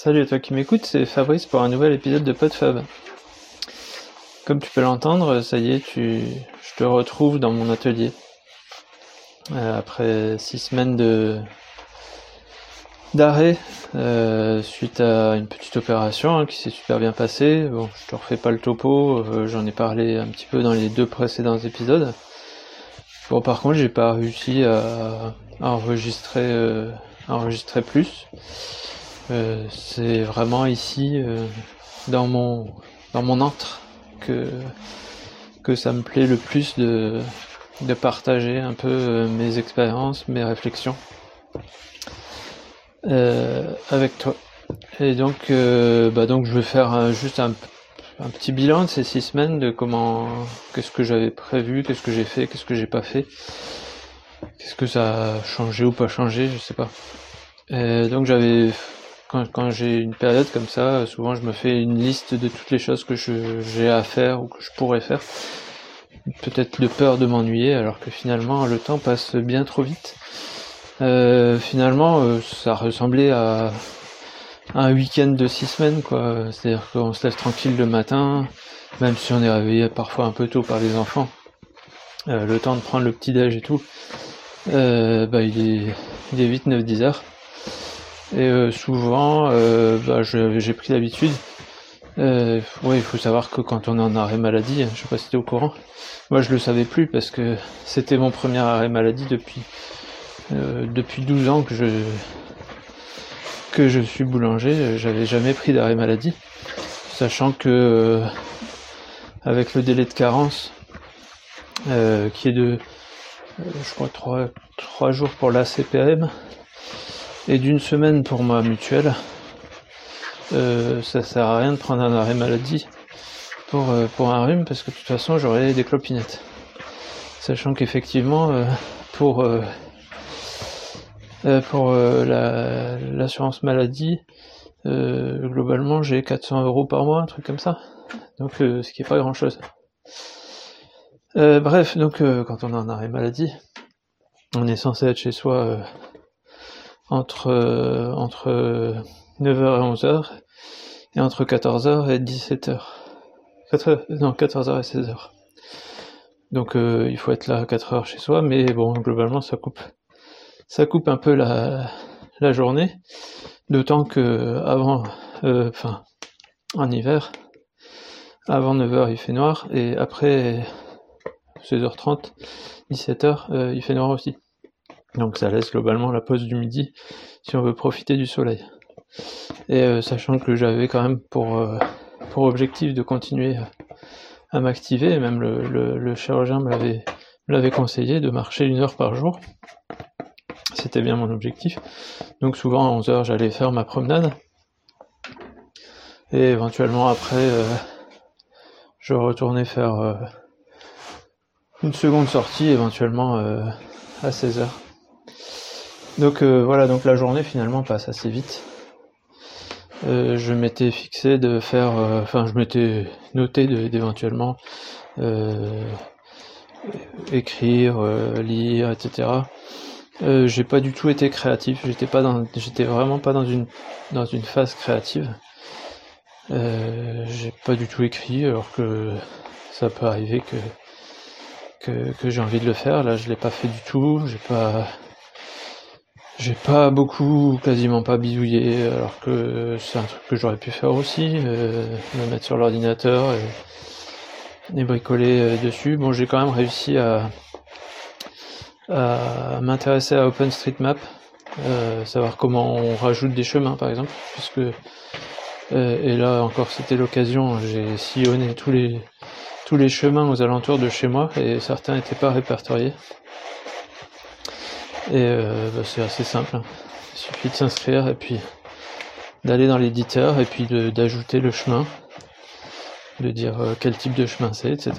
Salut à toi qui m'écoutes, c'est Fabrice pour un nouvel épisode de PodFab. Comme tu peux l'entendre, ça y est, tu... je te retrouve dans mon atelier. Euh, après six semaines de d'arrêt euh, suite à une petite opération hein, qui s'est super bien passée. Bon, je te refais pas le topo, euh, j'en ai parlé un petit peu dans les deux précédents épisodes. Bon, par contre, j'ai pas réussi à, enregistrer, enregistrer plus. C'est vraiment ici, dans mon dans mon antre, que que ça me plaît le plus de de partager un peu euh, mes expériences, mes réflexions euh, avec toi. Et donc, euh, bah donc je vais faire juste un, un, petit bilan de ces six semaines de comment, qu'est-ce que j'avais prévu, qu'est-ce que j'ai fait, qu'est-ce que j'ai pas fait, qu'est-ce que ça a changé ou pas changé, je sais pas. Donc j'avais quand, quand j'ai une période comme ça, souvent je me fais une liste de toutes les choses que j'ai à faire ou que je pourrais faire peut-être de peur de m'ennuyer, alors que finalement le temps passe bien trop vite. Euh, finalement, euh, ça ressemblait à un week-end de six semaines, quoi. C'est-à-dire qu'on se lève tranquille le matin, même si on est réveillé parfois un peu tôt par les enfants. Euh, le temps de prendre le petit déj et tout, bah, il est, il est vite 9-10 heures. Et souvent, bah, j'ai pris l'habitude. Euh, il faut savoir que quand on est en arrêt maladie, je sais pas si tu es au courant, moi je le savais plus parce que c'était mon premier arrêt maladie depuis euh, depuis 12 ans que je que je suis boulanger, j'avais jamais pris d'arrêt maladie, sachant que euh, avec le délai de carence euh, qui est de je crois 3, 3 jours pour la CPM et d'une semaine pour ma mutuelle, euh, ça sert à rien de prendre un arrêt maladie pour, euh, pour un rhume parce que de toute façon j'aurai des clopinettes. Sachant qu'effectivement euh, pour pour l'assurance maladie globalement j'ai 400 euros par mois un truc comme ça donc ce qui est pas grand chose bref donc quand on a un arrêt maladie on est censé être chez soi entre entre 9h et 11h, et entre 14h et 17h. non, 14h et 16h. Donc euh, il faut être là à 4 h chez soi, mais bon, globalement ça coupe. Ça coupe un peu la, la journée, d'autant que avant, euh, enfin, en hiver, avant 9h il fait noir, et après 16h30, 17h, euh, il fait noir aussi. Donc ça laisse globalement la pause du midi si on veut profiter du soleil. Et euh, sachant que j'avais quand même pour, euh, pour objectif de continuer à m'activer, même le, chirurgien me l'avait, l'avait conseillé de marcher une heure par jour. C'était bien mon objectif. Donc souvent à 11 heures j'allais faire ma promenade. Et éventuellement après euh, je retournais faire une seconde sortie éventuellement à 16 Donc voilà, donc la journée finalement passe assez vite. Euh, je m'étais fixé de faire, euh, enfin je m'étais noté d'éventuellement euh, écrire, lire, etc. j'ai pas du tout été créatif, j'étais pas dans, j'étais vraiment pas dans une dans une phase créative. j'ai pas du tout écrit alors que ça peut arriver que que, que j'ai envie de le faire. Là, je l'ai pas fait du tout. J'ai pas j'ai pas beaucoup, quasiment pas bidouillé, alors que c'est un truc que j'aurais pu faire aussi, euh, me mettre sur l'ordinateur et, bricoler euh, dessus. Bon, j'ai quand même réussi à, m'intéresser à OpenStreetMap, euh, savoir comment on rajoute des chemins par exemple, puisque et là encore c'était l'occasion, j'ai sillonné tous les tous les chemins aux alentours de chez moi et certains n'étaient pas répertoriés. Et euh, bah, c'est assez simple. Il suffit de s'inscrire et puis d'aller dans l'éditeur et puis d'ajouter le chemin, de dire euh, quel type de chemin c'est, etc.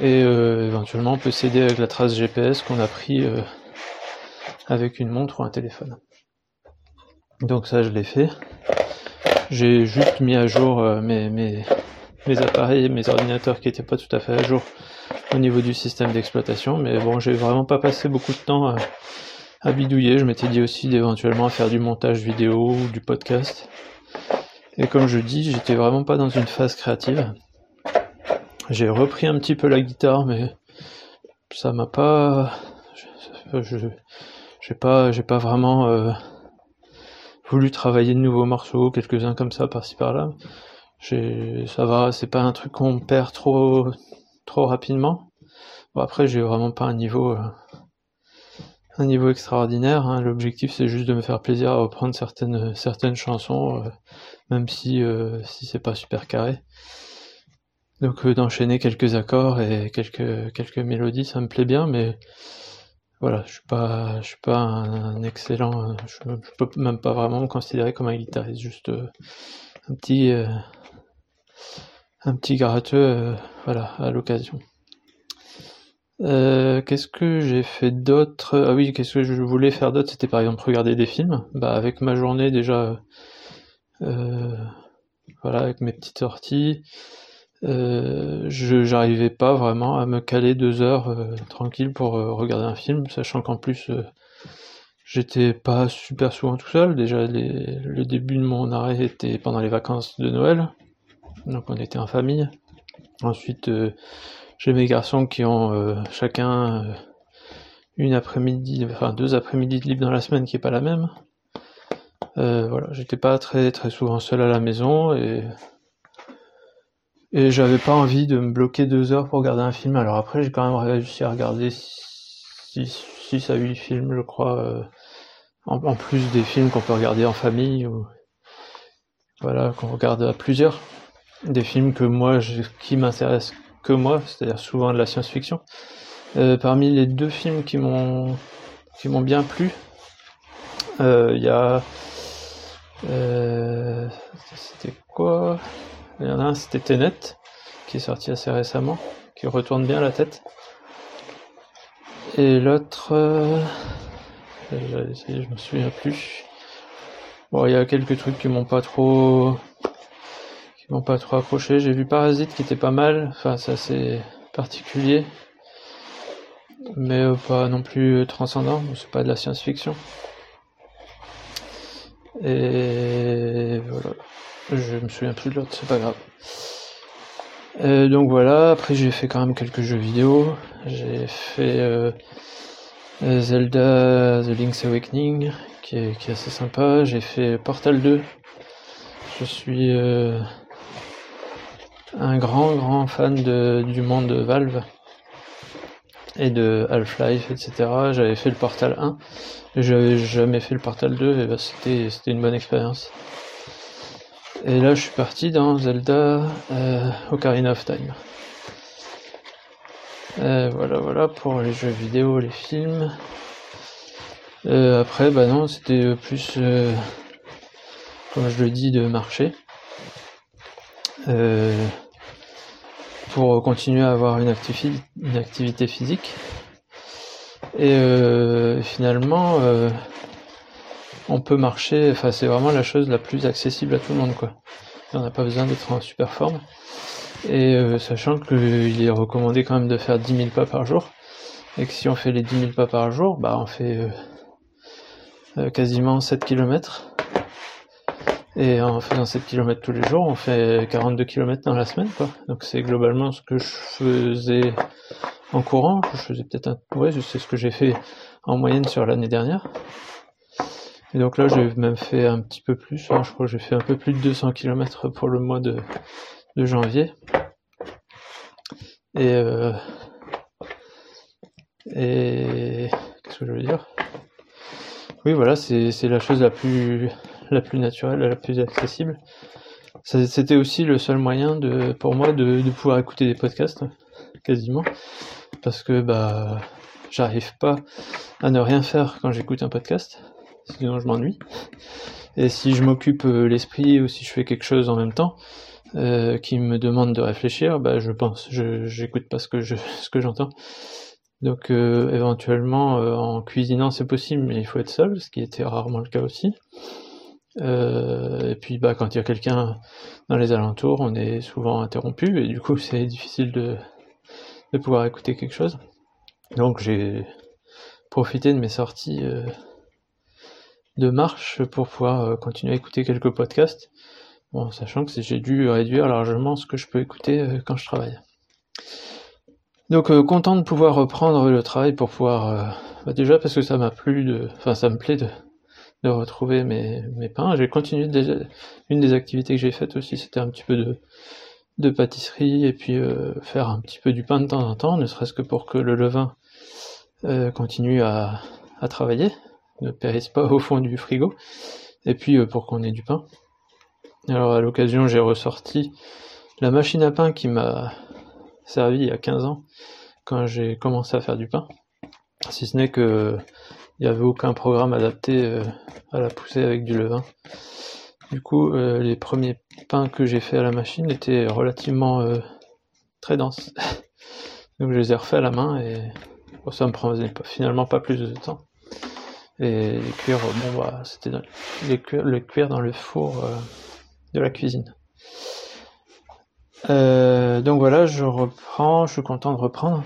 Et euh, éventuellement on peut s'aider avec la trace GPS qu'on a pris avec une montre ou un téléphone. Donc ça je l'ai fait. J'ai juste mis à jour mes, mes, mes appareils, mes ordinateurs qui n'étaient pas tout à fait à jour au niveau du système d'exploitation, mais bon, j'ai vraiment pas passé beaucoup de temps à bidouiller. Je m'étais dit aussi d'éventuellement faire du montage vidéo ou du podcast. Et comme je dis, j'étais vraiment pas dans une phase créative. J'ai repris un petit peu la guitare, mais ça m'a pas. Je, j'ai pas, j'ai pas vraiment euh, voulu travailler de nouveaux morceaux, quelques-uns comme ça par-ci par-là. ça va, c'est pas un truc qu'on perd trop, trop rapidement. Bon après, j'ai vraiment pas un niveau, euh, un niveau extraordinaire. Hein. L'objectif, c'est juste de me faire plaisir à reprendre certaines, certaines chansons, euh, même si, si c'est pas super carré. Donc d'enchaîner quelques accords et quelques quelques mélodies, ça me plaît bien, mais voilà, je suis pas, je suis pas un, excellent, je, peux même pas vraiment me considérer comme un guitariste, juste euh, un petit, euh, un petit gratteux, euh, voilà, à l'occasion. qu'est-ce que j'ai fait d'autre? Ah oui, qu'est-ce que je voulais faire d'autre? C'était par exemple regarder des films. Bah avec ma journée déjà, voilà, avec mes petites sorties. Euh, je j'arrivais pas vraiment à me caler deux heures euh, tranquille pour euh, regarder un film, sachant qu'en plus j'étais pas super souvent tout seul. Déjà le début de mon arrêt était pendant les vacances de Noël, donc on était en famille. Ensuite j'ai mes garçons qui ont chacun une après-midi, enfin deux après-midi de libre dans la semaine qui est pas la même. voilà, j'étais pas très très souvent seul à la maison et et j'avais pas envie de me bloquer deux heures pour regarder un film. Alors après, j'ai quand même réussi à regarder 6 à 8 films, je crois, euh, en, plus des films qu'on peut regarder en famille ou voilà, qu'on regarde à plusieurs. Des films que moi, qui m'intéressent que moi, c'est-à-dire souvent de la science-fiction. Euh, parmi les deux films qui m'ont qui m'ont bien plu, euh, il y a c'était quoi? Il y en a un, c'était Tenet, qui est sorti assez récemment, qui retourne bien la tête. Et l'autre, euh, je me souviens plus. Bon, il y a quelques trucs qui m'ont pas trop, qui m'ont pas trop accroché. J'ai vu Parasite qui était pas mal. Enfin, c'est assez particulier, mais euh, pas non plus transcendant. C'est pas de la science-fiction. Et voilà. Je me souviens plus de l'autre, c'est pas grave. Euh, donc voilà, après j'ai fait quand même quelques jeux vidéo. J'ai fait euh, Zelda The Link's Awakening, qui est, qui est assez sympa. J'ai fait Portal 2. Je suis euh, un grand grand fan de, du monde de Valve et de Half-Life, etc. J'avais fait le Portal 1, et j'avais jamais fait le Portal 2, et bah, c'était une bonne expérience. Et là, je suis parti dans Zelda euh, Ocarina of Time. Euh, voilà, voilà pour les jeux vidéo, les films. Euh, après, bah non, c'était plus, comme je le dis, de marcher. Pour continuer à avoir une, une activité physique. Et finalement, on peut marcher, enfin c'est vraiment la chose la plus accessible à tout le monde quoi. On n'a pas besoin d'être en super forme. Et euh, sachant qu'il est recommandé quand même de faire 10 000 pas par jour, et que si on fait les 10 000 pas par jour, bah on fait euh, euh, quasiment 7 km. Et en faisant 7 km tous les jours, on fait 42 km dans la semaine quoi. Donc c'est globalement ce que je faisais en courant, je faisais peut-être un ouais, c'est ce que j'ai fait en moyenne sur l'année dernière. Et donc là, j'ai même fait un petit peu plus. Hein. je crois que j'ai fait un peu plus de 200 km pour le mois de, janvier. Et, euh, et qu'est-ce que je veux dire? Oui, voilà, c'est la chose la plus la plus naturelle, la plus accessible. C'était aussi le seul moyen de, pour moi de, pouvoir écouter des podcasts, quasiment, parce que bah j'arrive pas à ne rien faire quand j'écoute un podcast sinon je m'ennuie. Et si je m'occupe euh, l'esprit ou si je fais quelque chose en même temps euh, qui me demande de réfléchir, bah je pense, je j'écoute pas ce que je ce que j'entends. Donc euh, éventuellement en cuisinant c'est possible, mais il faut être seul, ce qui était rarement le cas aussi. Et puis bah quand il y a quelqu'un dans les alentours, on est souvent interrompu et du coup c'est difficile de de pouvoir écouter quelque chose. Donc j'ai profiter de mes sorties de marche pour pouvoir continuer à écouter quelques podcasts. Bon, sachant que j'ai dû réduire largement ce que je peux écouter quand je travaille. Donc content de pouvoir reprendre le travail pour pouvoir bah, déjà parce que ça m'a plu de enfin ça me plaît de de retrouver mes, pains. J'ai continué déjà, une des activités que j'ai faites aussi, c'était un petit peu de, pâtisserie et puis euh, faire un petit peu du pain de temps en temps, ne serait-ce que pour que le levain euh, continue à, à, travailler, ne périsse pas au fond du frigo, et puis euh, pour qu'on ait du pain. Alors à l'occasion, j'ai ressorti la machine à pain qui m'a servi il y a 15 ans quand j'ai commencé à faire du pain. Si ce n'est que il n'y avait aucun programme adapté euh, à la poussée avec du levain. Du coup, euh, les premiers pains que j'ai fait à la machine étaient relativement euh, très denses. Donc je les ai refaits à la main et ça me prenait finalement pas plus de temps. Et les cuire, bon bah c'était le cuire dans le four de la cuisine. donc voilà, je reprends, je suis content de reprendre.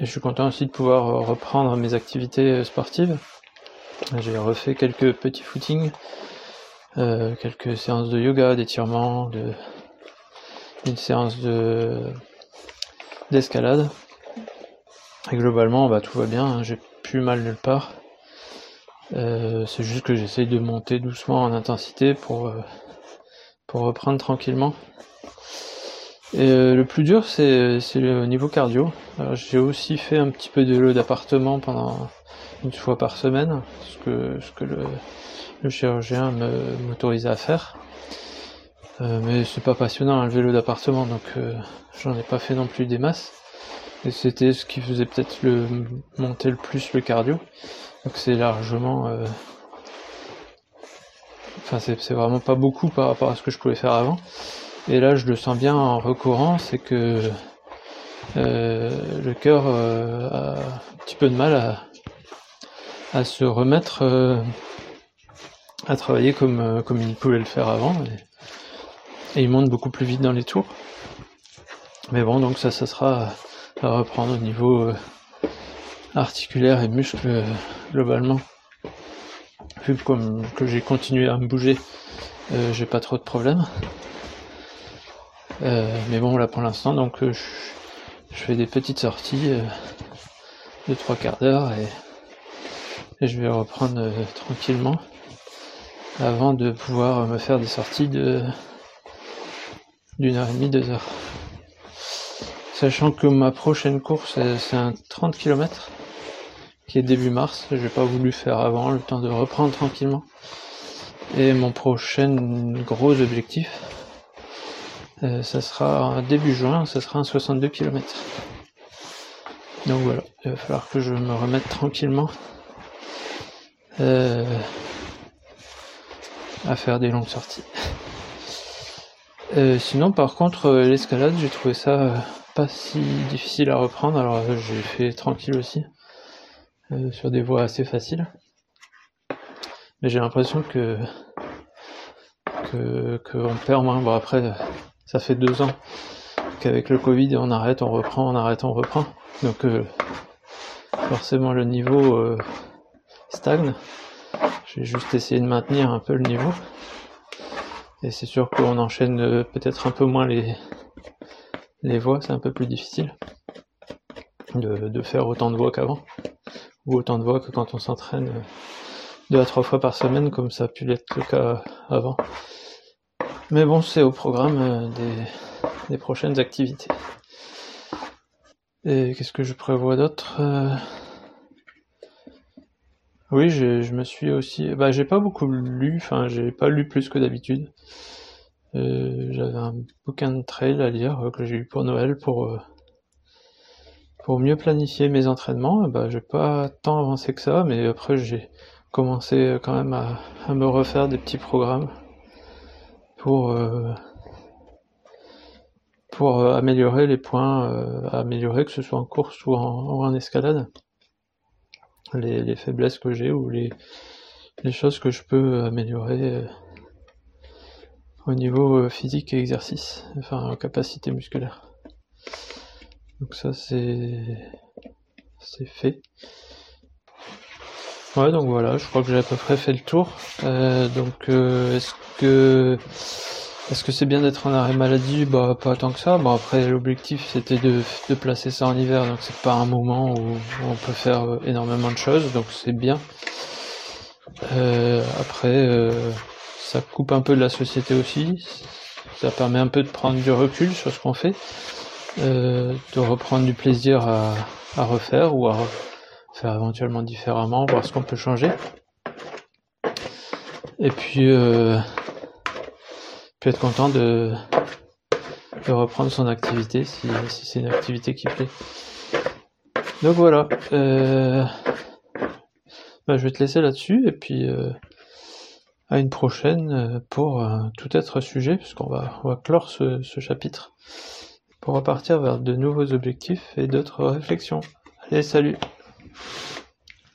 Je suis content aussi de pouvoir euh, reprendre mes activités euh, sportives. J'ai refait quelques petits footings, euh, quelques séances de yoga, d'étirement, une séance de d'escalade. Et globalement, bah, tout va bien, hein. j'ai plus mal nulle part. c'est juste que j'essaye de monter doucement en intensité pour, pour reprendre tranquillement. Et euh, le plus dur, c'est le niveau cardio. J'ai aussi fait un petit peu de vélo d'appartement pendant une fois par semaine, ce que, ce que le, le chirurgien m'autorisait à faire. Euh, mais c'est pas passionnant hein, le vélo d'appartement, donc euh, j'en ai pas fait non plus des masses. Et c'était ce qui faisait peut-être le monter le plus le cardio. Donc c'est largement. Euh, enfin, c'est vraiment pas beaucoup par rapport à ce que je pouvais faire avant. Et là, je le sens bien en recourant, c'est que euh, le cœur euh, a un petit peu de mal à, se remettre euh, à travailler comme, comme il pouvait le faire avant. Et, il monte beaucoup plus vite dans les tours. Mais bon, donc ça, ça sera à reprendre au niveau articulaire et muscle globalement. Vu que j'ai continué à me bouger, j'ai pas trop de problèmes. Euh, mais bon, là pour l'instant, donc euh, je, fais des petites sorties euh, de trois quarts d'heure et, je vais reprendre tranquillement avant de pouvoir me faire des sorties de d'une heure et demie, deux heures. Sachant que ma prochaine course, c'est un 30 km qui est début mars. J'ai pas voulu faire avant, le temps de reprendre tranquillement. Et mon prochain gros objectif, ça sera début juin, ça sera un 62 km. Donc voilà, il va falloir que je me remette tranquillement euh, à faire des longues sorties. Euh, sinon, par contre, l'escalade, j'ai trouvé ça pas si difficile à reprendre. Alors, j'ai fait tranquille aussi, sur des voies assez faciles. Mais j'ai l'impression que que qu'on perd moins. Bon après, ça fait deux ans qu'avec le Covid, on arrête, on reprend, on arrête, on reprend. Donc euh, forcément le niveau euh, stagne. J'ai juste essayé de maintenir un peu le niveau. Et c'est sûr qu'on enchaîne euh, peut-être un peu moins les, les voix, c'est un peu plus difficile de, de faire autant de voix qu'avant. Ou autant de voix que quand on s'entraîne deux à trois fois par semaine, comme ça a pu l'être le cas avant. Mais bon, c'est au programme euh, des, prochaines activités. Et qu'est-ce que je prévois d'autre euh? Oui, je me suis aussi... Bah, j'ai pas beaucoup lu, enfin, j'ai pas lu plus que d'habitude. Euh, j'avais un bouquin de trail à lire que j'ai eu pour Noël pour pour mieux planifier mes entraînements. Bah, j'ai pas tant avancé que ça, mais après j'ai commencé quand même à me refaire des petits programmes pour euh, pour euh, améliorer les points, euh, améliorer que ce soit en course ou en, escalade, les, faiblesses que j'ai ou les, les choses que je peux améliorer au niveau physique et exercice, enfin capacité musculaire. Donc ça c'est c'est fait. Ouais, donc voilà, je crois que j'ai à peu près fait le tour. Euh, donc, euh, est-ce que est-ce que c'est bien d'être en arrêt maladie? Bah, pas tant que ça. Bon, après, l'objectif c'était de, de placer ça en hiver, donc c'est pas un moment où, on peut faire euh, énormément de choses, donc c'est bien. après, ça coupe un peu de la société aussi. Ça permet un peu de prendre du recul sur ce qu'on fait, de reprendre du plaisir à, à refaire ou à faire éventuellement différemment, voir ce qu'on peut changer. Et puis, euh, être content de, reprendre son activité si, c'est une activité qui plaît. Donc voilà. Euh, bah, je vais te laisser là-dessus et puis euh, à une prochaine pour tout être sujet, puisqu'on va, clore ce chapitre pour repartir vers de nouveaux objectifs et d'autres réflexions. Allez, salut you.